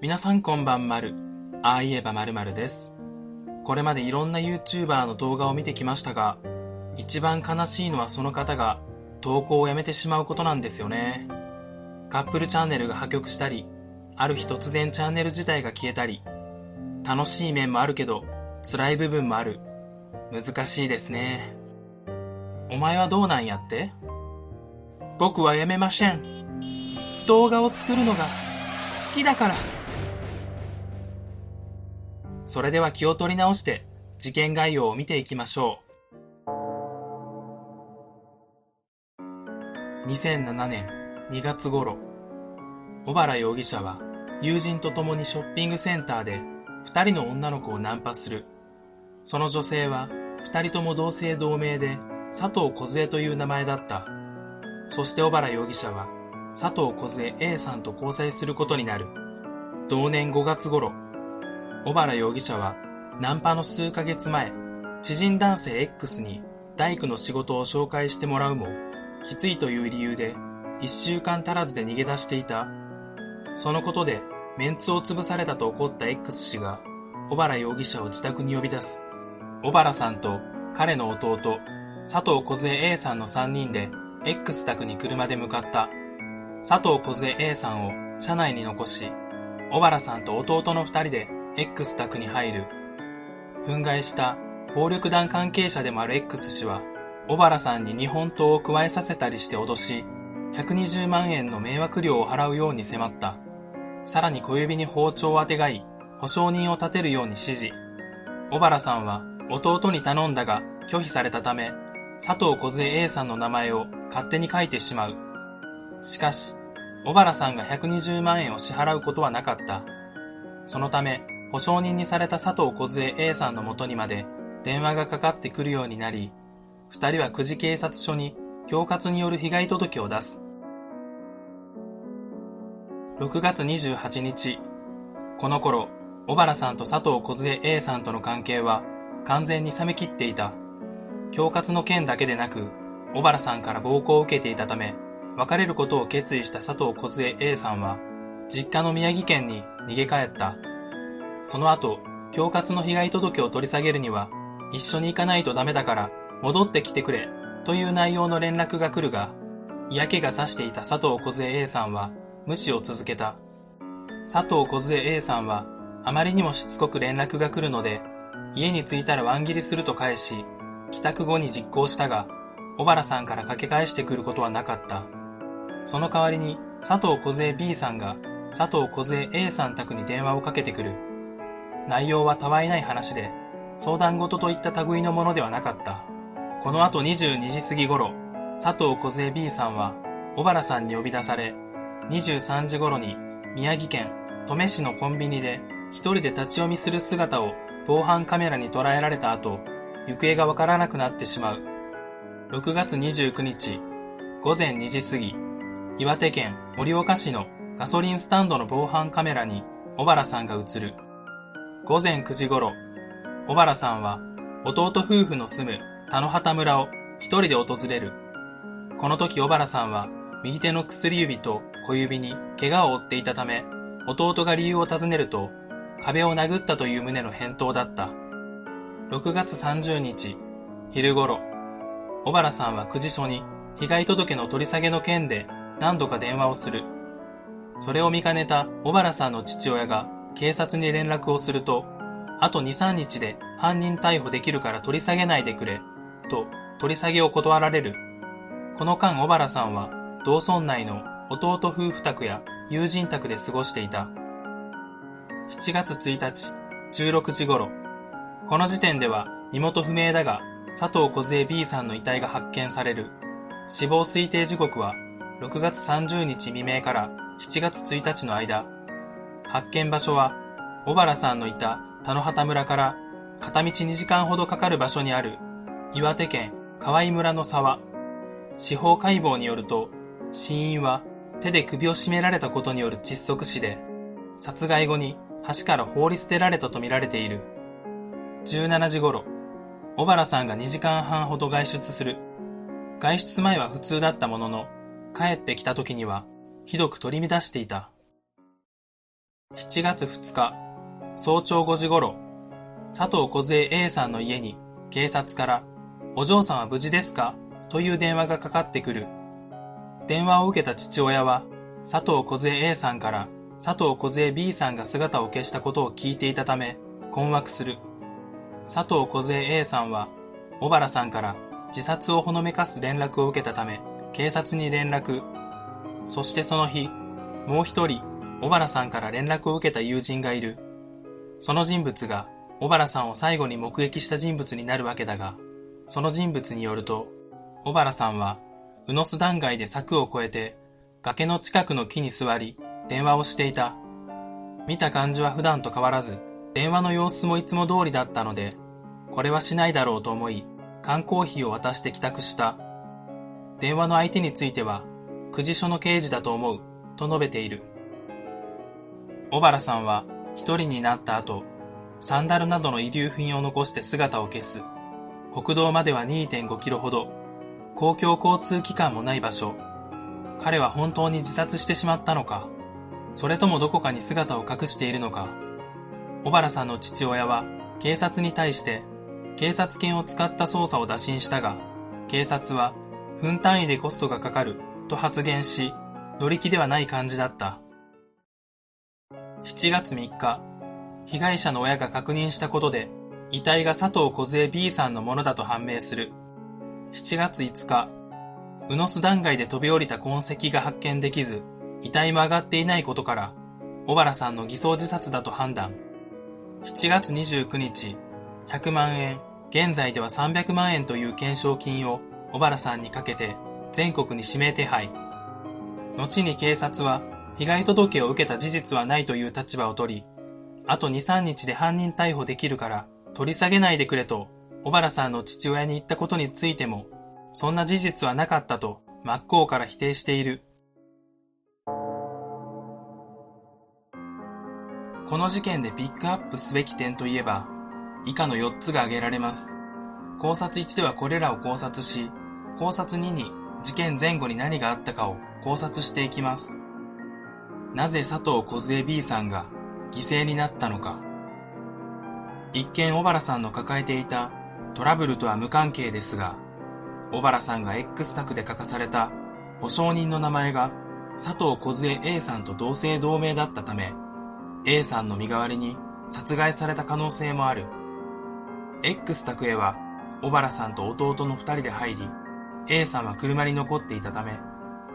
皆さんこんばんまる。ああ言えばまるまるです。これまでいろんな YouTuber の動画を見てきましたが、一番悲しいのはその方が投稿をやめてしまうことなんですよね。カップルチャンネルが破局したり、ある日突然チャンネル自体が消えたり、楽しい面もあるけど、辛い部分もある。難しいですね。お前はどうなんやって？僕はやめません。動画を作るのが好きだから。それでは気を取り直して事件概要を見ていきましょう。2007年2月頃、小原容疑者は友人と共にショッピングセンターで二人の女の子をナンパする。その女性は二人とも同姓同名で佐藤梢という名前だった。そして小原容疑者は佐藤梢 A さんと交際することになる。同年5月頃、小原容疑者はナンパの数ヶ月前、知人男性 X に大工の仕事を紹介してもらうも、きついという理由で一週間足らずで逃げ出していた。そのことでメンツを潰されたと怒った X 氏が小原容疑者を自宅に呼び出す。小原さんと彼の弟、佐藤梢 A さんの3人で X 宅に車で向かった。佐藤梢 A さんを車内に残し、小原さんと弟の2人で X 宅に入る。憤慨した暴力団関係者でもある X 氏は、小原さんに日本刀を加えさせたりして脅し、120万円の迷惑料を払うように迫った。さらに小指に包丁をあてがい、保証人を立てるように指示。小原さんは弟に頼んだが拒否されたため、佐藤梢 A さんの名前を勝手に書いてしまう。しかし、小原さんが120万円を支払うことはなかった。そのため、保証人にされた佐藤梢 A さんの元にまで電話がかかってくるようになり、二人は久慈警察署に恐喝による被害届を出す。6月28日、この頃、小原さんと佐藤梢 A さんとの関係は完全に冷め切っていた。恐喝の件だけでなく、小原さんから暴行を受けていたため、別れることを決意した佐藤梢 A さんは、実家の宮城県に逃げ帰った。その後、恐喝の被害届を取り下げるには、一緒に行かないとダメだから、戻ってきてくれ、という内容の連絡が来るが、嫌気がさしていた佐藤梢 A さんは、無視を続けた。佐藤梢 A さんは、あまりにもしつこく連絡が来るので、家に着いたらワン切りすると返し、帰宅後に実行したが、小原さんからかけ返してくることはなかった。その代わりに、佐藤梢 B さんが、佐藤梢 A さん宅に電話をかけてくる。内容はたわいない話で、相談事といった類のものではなかった。この後22時過ぎ頃、佐藤梢 B さんは、小原さんに呼び出され、23時頃に、宮城県登米市のコンビニで、一人で立ち読みする姿を防犯カメラに捉えられた後、行方がわからなくなってしまう。6月29日、午前2時過ぎ、岩手県盛岡市のガソリンスタンドの防犯カメラに小原さんが映る。午前9時頃、小原さんは弟夫婦の住む田野畑村を一人で訪れる。この時小原さんは右手の薬指と小指に怪我を負っていたため、弟が理由を尋ねると、壁を殴ったという旨の返答だった。6月30日、昼頃、小原さんは9時署に被害届の取り下げの件で何度か電話をする。それを見かねた小原さんの父親が警察に連絡をすると、あと2、3日で犯人逮捕できるから取り下げないでくれ、と取り下げを断られる。この間小原さんは同村内の弟夫婦宅や友人宅で過ごしていた。7月1日、16時頃、この時点では身元不明だが、佐藤梢 B さんの遺体が発見される。死亡推定時刻は6月30日未明から7月1日の間。発見場所は小原さんのいた田野畑村から片道2時間ほどかかる場所にある岩手県河合村の沢。司法解剖によると死因は手で首を絞められたことによる窒息死で、殺害後に橋から放り捨てられたとみられている。17時頃、小原さんが2時間半ほど外出する。外出前は普通だったものの、帰ってきた時には、ひどく取り乱していた。7月2日、早朝5時頃、佐藤梢 A さんの家に警察からお嬢さんは無事ですか？という電話がかかってくる。電話を受けた父親は佐藤梢 A さんから佐藤梢 B さんが姿を消したことを聞いていたため困惑する。佐藤梢 A さんは小原さんから自殺をほのめかす連絡を受けたため警察に連絡。そしてその日、もう一人小原さんから連絡を受けた友人がいる。その人物が小原さんを最後に目撃した人物になるわけだが、その人物によると、小原さんは、宇野巣断崖で柵を越えて、崖の近くの木に座り、電話をしていた。見た感じは普段と変わらず、電話の様子もいつも通りだったので、これはしないだろうと思い、缶コーヒーを渡して帰宅した。電話の相手については、久慈署の刑事だと思う、と述べている。小原さんは一人になった後、サンダルなどの遺留品を残して姿を消す。国道までは2.5キロほど、公共交通機関もない場所。彼は本当に自殺してしまったのか、それともどこかに姿を隠しているのか。小原さんの父親は警察に対して警察犬を使った捜査を打診したが、警察は分単位でコストがかかると発言し、乗り気ではない感じだった。7月3日、被害者の親が確認したことで、遺体が佐藤梢 B さんのものだと判明する。7月5日、宇野巣断崖で飛び降りた痕跡が発見できず、遺体も上がっていないことから、小原さんの偽装自殺だと判断。7月29日、100万円、現在では300万円という懸賞金を小原さんにかけて全国に指名手配。後に警察は被害届を受けた事実はないという立場を取り、あと2、3日で犯人逮捕できるから取り下げないでくれと小原さんの父親に言ったことについても、そんな事実はなかったと真っ向から否定している。この事件でピックアップすべき点といえば、以下の4つが挙げられます。考察1ではこれらを考察し、考察2に事件前後に何があったかを考察していきます。なぜ佐藤梢 B さんが犠牲になったのか。一見小原さんの抱えていたトラブルとは無関係ですが、小原さんが X 卓で書かされた保証人の名前が佐藤梢 A さんと同姓同名だったため、A さんの身代わりに殺害された可能性もある。X 宅へは小原さんと弟の二人で入り、A さんは車に残っていたため、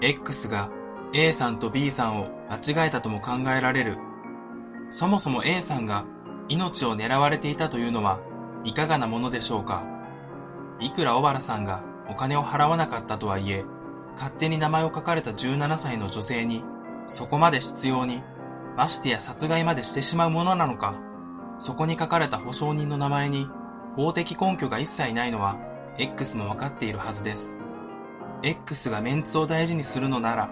X が A さんと B さんを間違えたとも考えられる。そもそも A さんが命を狙われていたというのはいかがなものでしょうか？いくら小原さんがお金を払わなかったとはいえ、勝手に名前を書かれた17歳の女性に、そこまで執拗に、ましてや殺害までしてしまうものなのか？そこに書かれた保証人の名前に、法的根拠が一切ないのは、X もわかっているはずです。X がメンツを大事にするのなら、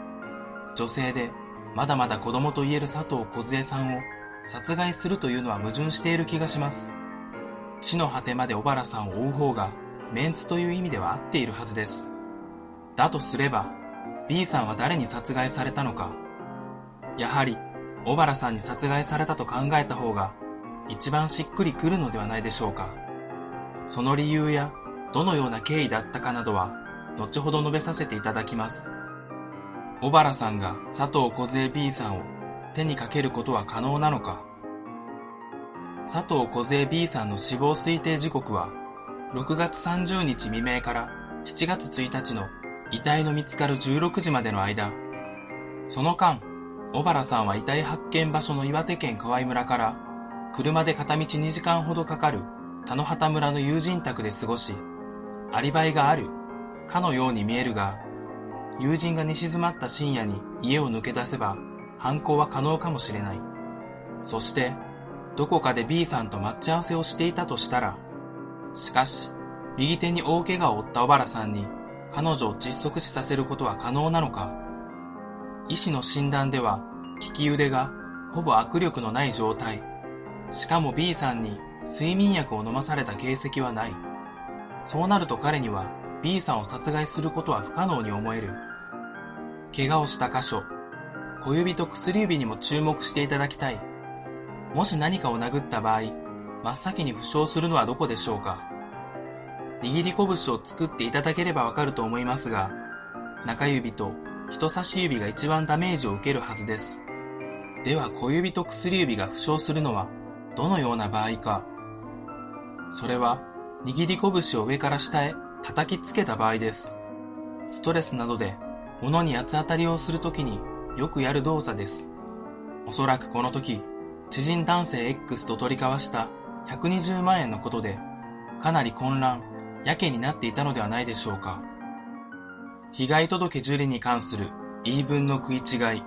女性でまだまだ子供と言える佐藤梢さんを殺害するというのは矛盾している気がします。地の果てまで小原さんを追う方がメンツという意味では合っているはずです。だとすれば B さんは誰に殺害されたのか。やはり小原さんに殺害されたと考えた方が一番しっくりくるのではないでしょうか。その理由やどのような経緯だったかなどは後ほど述べさせていただきます。小原さんが佐藤梢 B さんを手にかけることは可能なのか。佐藤梢 B さんの死亡推定時刻は6月30日未明から7月1日の遺体の見つかる16時までの間。その間小原さんは遺体発見場所の岩手県河合村から車で片道2時間ほどかかる田野畑村の友人宅で過ごしアリバイがあるかのように見えるが友人が寝静まった深夜に家を抜け出せば犯行は可能かもしれない。そして、どこかで B さんと待ち合わせをしていたとしたら、しかし、右手に大怪我を負った小原さんに彼女を窒息死させることは可能なのか医師の診断では利き腕がほぼ握力のない状態。しかも B さんに睡眠薬を飲まされた形跡はない。そうなると彼には B さんを殺害することは不可能に思える。怪我をした箇所、小指と薬指にも注目していただきたい。もし何かを殴った場合、真っ先に負傷するのはどこでしょうか握り拳を作っていただければわかると思いますが、中指と人差し指が一番ダメージを受けるはずです。では小指と薬指が負傷するのはどのような場合か。それは握り拳を上から下へ叩きつけた場合です。ストレスなどで物に八つ当たりをするときによくやる動作です。おそらくこの時、知人男性 X と取り交わした120万円のことで、かなり混乱、やけになっていたのではないでしょうか。被害届受理に関する言い分の食い違い。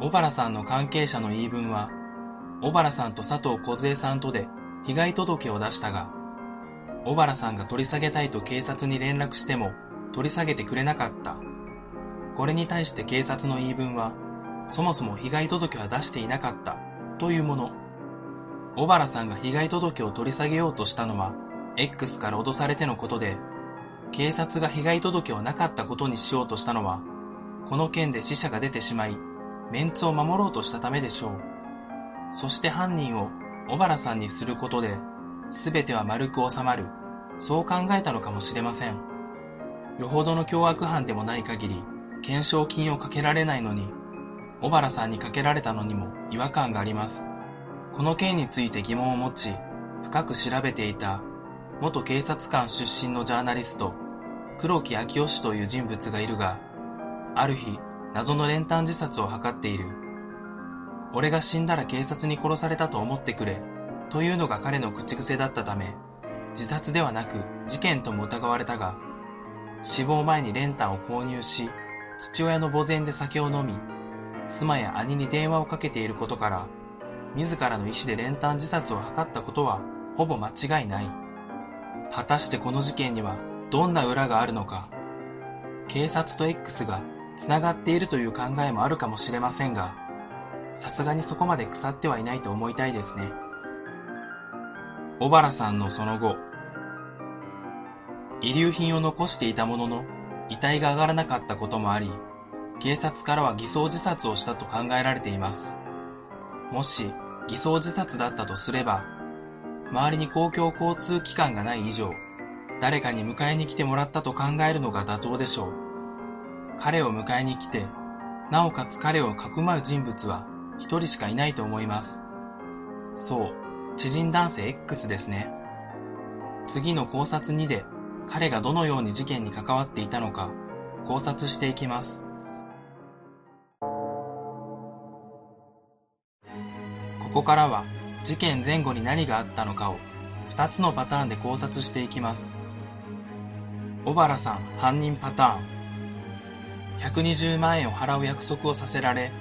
小原さんの関係者の言い分は、小原さんと佐藤梢さんとで被害届を出したが、小原さんが取り下げたいと警察に連絡しても取り下げてくれなかった。これに対して警察の言い分は、そもそも被害届は出していなかったというもの。小原さんが被害届を取り下げようとしたのは、X から脅されてのことで、警察が被害届をなかったことにしようとしたのは、この件で死者が出てしまい、メンツを守ろうとしたためでしょう。そして犯人を小原さんにすることで、全ては丸く収まる、そう考えたのかもしれません。よほどの凶悪犯でもない限り、懸賞金をかけられないのに、小原さんにかけられたのにも違和感があります。この件について疑問を持ち、深く調べていた元警察官出身のジャーナリスト、黒木昭夫氏という人物がいるが、ある日、謎の練炭自殺を図っている。俺が死んだら警察に殺されたと思ってくれ、というのが彼の口癖だったため、自殺ではなく事件とも疑われたが、死亡前に練炭を購入し、父親の墓前で酒を飲み、妻や兄に電話をかけていることから、自らの意思で練炭自殺を図ったことはほぼ間違いない。果たしてこの事件にはどんな裏があるのか。警察と X が繋がっているという考えもあるかもしれませんが、さすがにそこまで腐ってはいないと思いたいですね。小原さんのその後、遺留品を残していたものの、遺体が上がらなかったこともあり、警察からは偽装自殺をしたと考えられています。もし偽装自殺だったとすれば、周りに公共交通機関がない以上、誰かに迎えに来てもらったと考えるのが妥当でしょう。彼を迎えに来て、なおかつ彼をかくまう人物は一人しかいないと思います。そう、知人男性 X ですね。次の考察2で彼がどのように事件に関わっていたのか考察していきます。ここからは事件前後に何があったのかを2つのパターンで考察していきます。小原さん犯人パターン120万円を払う約束をさせられ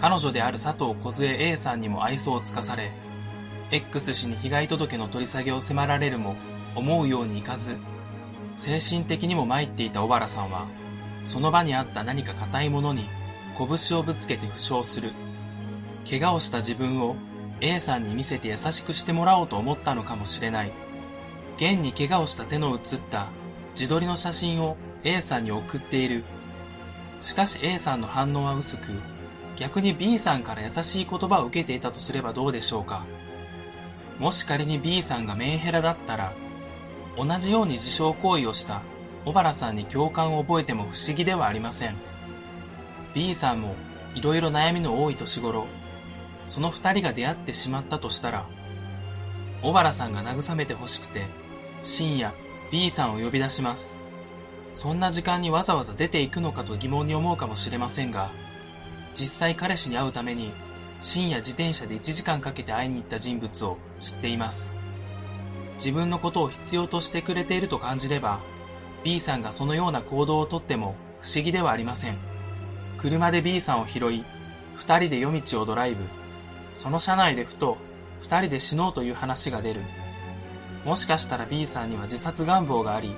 彼女である佐藤梢 A さんにも愛想をつかされ X 氏に被害届の取り下げを迫られるも思うようにいかず精神的にも参っていた小原さんはその場にあった何か硬いものに拳をぶつけて負傷する怪我をした自分を A さんに見せて優しくしてもらおうと思ったのかもしれない現に怪我をした手の写った自撮りの写真を A さんに送っている。しかし A さんの反応は薄く、逆に B さんから優しい言葉を受けていたとすればどうでしょうか。もし仮に B さんがメンヘラだったら、同じように自傷行為をした小原さんに共感を覚えても不思議ではありません。B さんもいろいろ悩みの多い年頃、その二人が出会ってしまったとしたら、小原さんが慰めてほしくて、深夜 B さんを呼び出します。そんな時間にわざわざ出ていくのかと疑問に思うかもしれませんが、実際彼氏に会うために深夜自転車で1時間かけて会いに行った人物を知っています。自分のことを必要としてくれていると感じれば、B さんがそのような行動をとっても不思議ではありません。車で B さんを拾い、二人で夜道をドライブ。その車内でふと、二人で死のうという話が出る。もしかしたら B さんには自殺願望があり、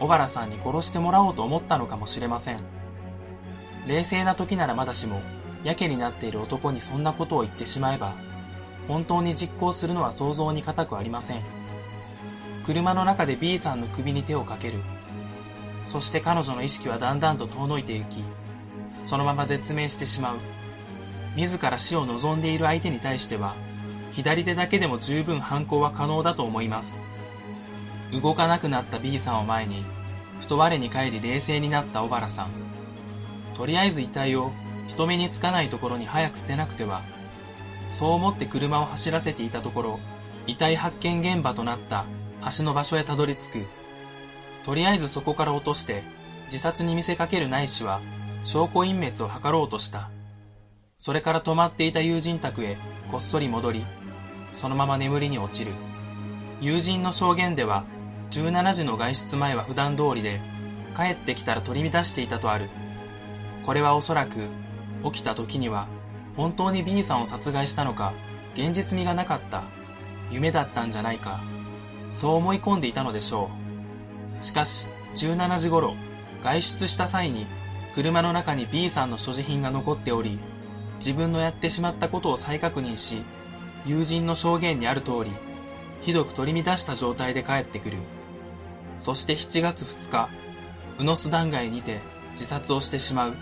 小原さんに殺してもらおうと思ったのかもしれません。冷静な時ならまだしも、やけになっている男にそんなことを言ってしまえば、本当に実行するのは想像に難くありません。車の中で B さんの首に手をかける。そして彼女の意識はだんだんと遠のいていき、そのまま絶命してしまう。自ら死を望んでいる相手に対しては、左手だけでも十分犯行は可能だと思います。動かなくなった B さんを前に、ふと我に返り冷静になった小原さん。とりあえず遺体を人目につかないところに早く捨てなくては。そう思って車を走らせていたところ、遺体発見現場となった橋の場所へたどり着く。とりあえずそこから落として自殺に見せかけるないしは証拠隠滅を図ろうとした。それから泊まっていた友人宅へこっそり戻り、そのまま眠りに落ちる。友人の証言では、17時の外出前は普段通りで、帰ってきたら取り乱していたとある。これはおそらく、起きた時には、本当に B さんを殺害したのか、現実味がなかった。夢だったんじゃないか。そう思い込んでいたのでしょう。しかし、17時頃、外出した際に、車の中に B さんの所持品が残っており、自分のやってしまったことを再確認し、友人の証言にある通り、ひどく取り乱した状態で帰ってくる。そして7月2日、宇野巣断崖にて自殺をしてしまう。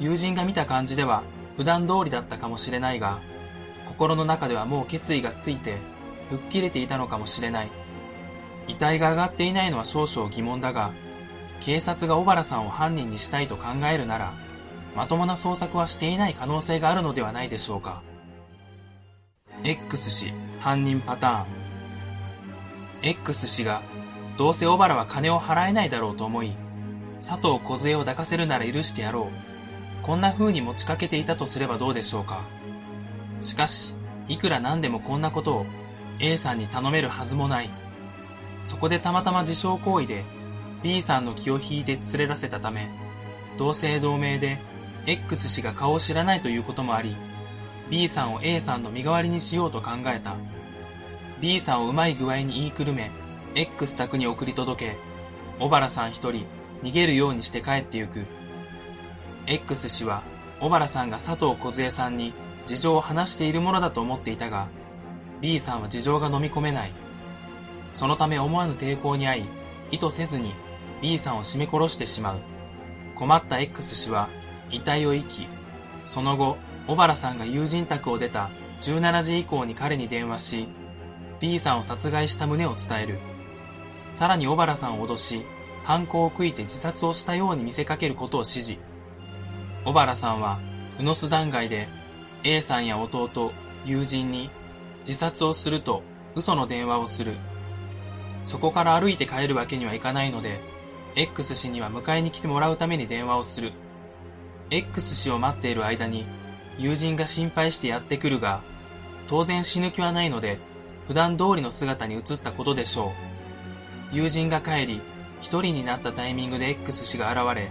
友人が見た感じでは普段通りだったかもしれないが、心の中ではもう決意がついて、吹っ切れていたのかもしれない。遺体が上がっていないのは少々疑問だが、警察が小原さんを犯人にしたいと考えるなら、まともな捜索はしていない可能性があるのではないでしょうか。X 氏犯人パターン X 氏がどうせ小原は金を払えないだろうと思い佐藤梢を抱かせるなら許してやろうこんな風に持ちかけていたとすればどうでしょうかしかしいくらなんでもこんなことを A さんに頼めるはずもないそこでたまたま自傷行為で B さんの気を引いて連れ出せたため同姓同名で X 氏が顔を知らないということもあり B さんを A さんの身代わりにしようと考えた。B さんをうまい具合に言いくるめ、X 宅に送り届け、小原さん一人逃げるようにして帰ってゆく。X 氏は小原さんが佐藤梢さんに事情を話しているものだと思っていたが、B さんは事情が飲み込めない。そのため思わぬ抵抗に遭い、意図せずに B さんを絞め殺してしまう。困った X 氏は遺体を遺棄。その後、小原さんが友人宅を出た17時以降に彼に電話し、B さんを殺害した旨を伝える。さらに小原さんを脅し、犯行を悔いて自殺をしたように見せかけることを指示。小原さんは、宇野巣断崖で A さんや弟、友人に自殺をすると嘘の電話をする。そこから歩いて帰るわけにはいかないので、X 氏には迎えに来てもらうために電話をする。X 氏を待っている間に友人が心配してやってくるが、当然死ぬ気はないので、普段通りの姿に移ったことでしょう。友人が帰り、一人になったタイミングで X 氏が現れ、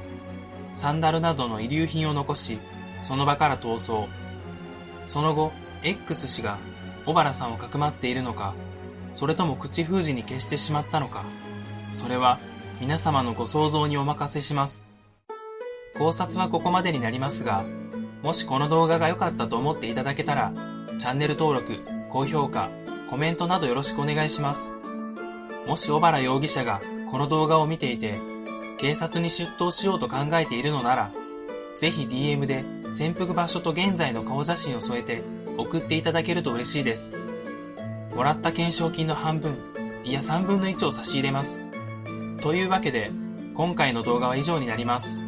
サンダルなどの遺留品を残し、その場から逃走。その後、X 氏が小原さんをかくまっているのか、それとも口封じに消してしまったのか、それは皆様のご想像にお任せします。考察はここまでになりますが、もしこの動画が良かったと思っていただけたら、チャンネル登録、高評価、コメントなどよろしくお願いします。もし小原容疑者がこの動画を見ていて、警察に出頭しようと考えているのなら、ぜひ DM で潜伏場所と現在の顔写真を添えて送っていただけると嬉しいです。もらった懸賞金の半分、いや3分の1を差し入れます。というわけで、今回の動画は以上になります。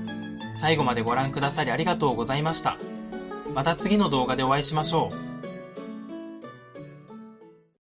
最後までご覧くださりありがとうございました。また次の動画でお会いしましょう。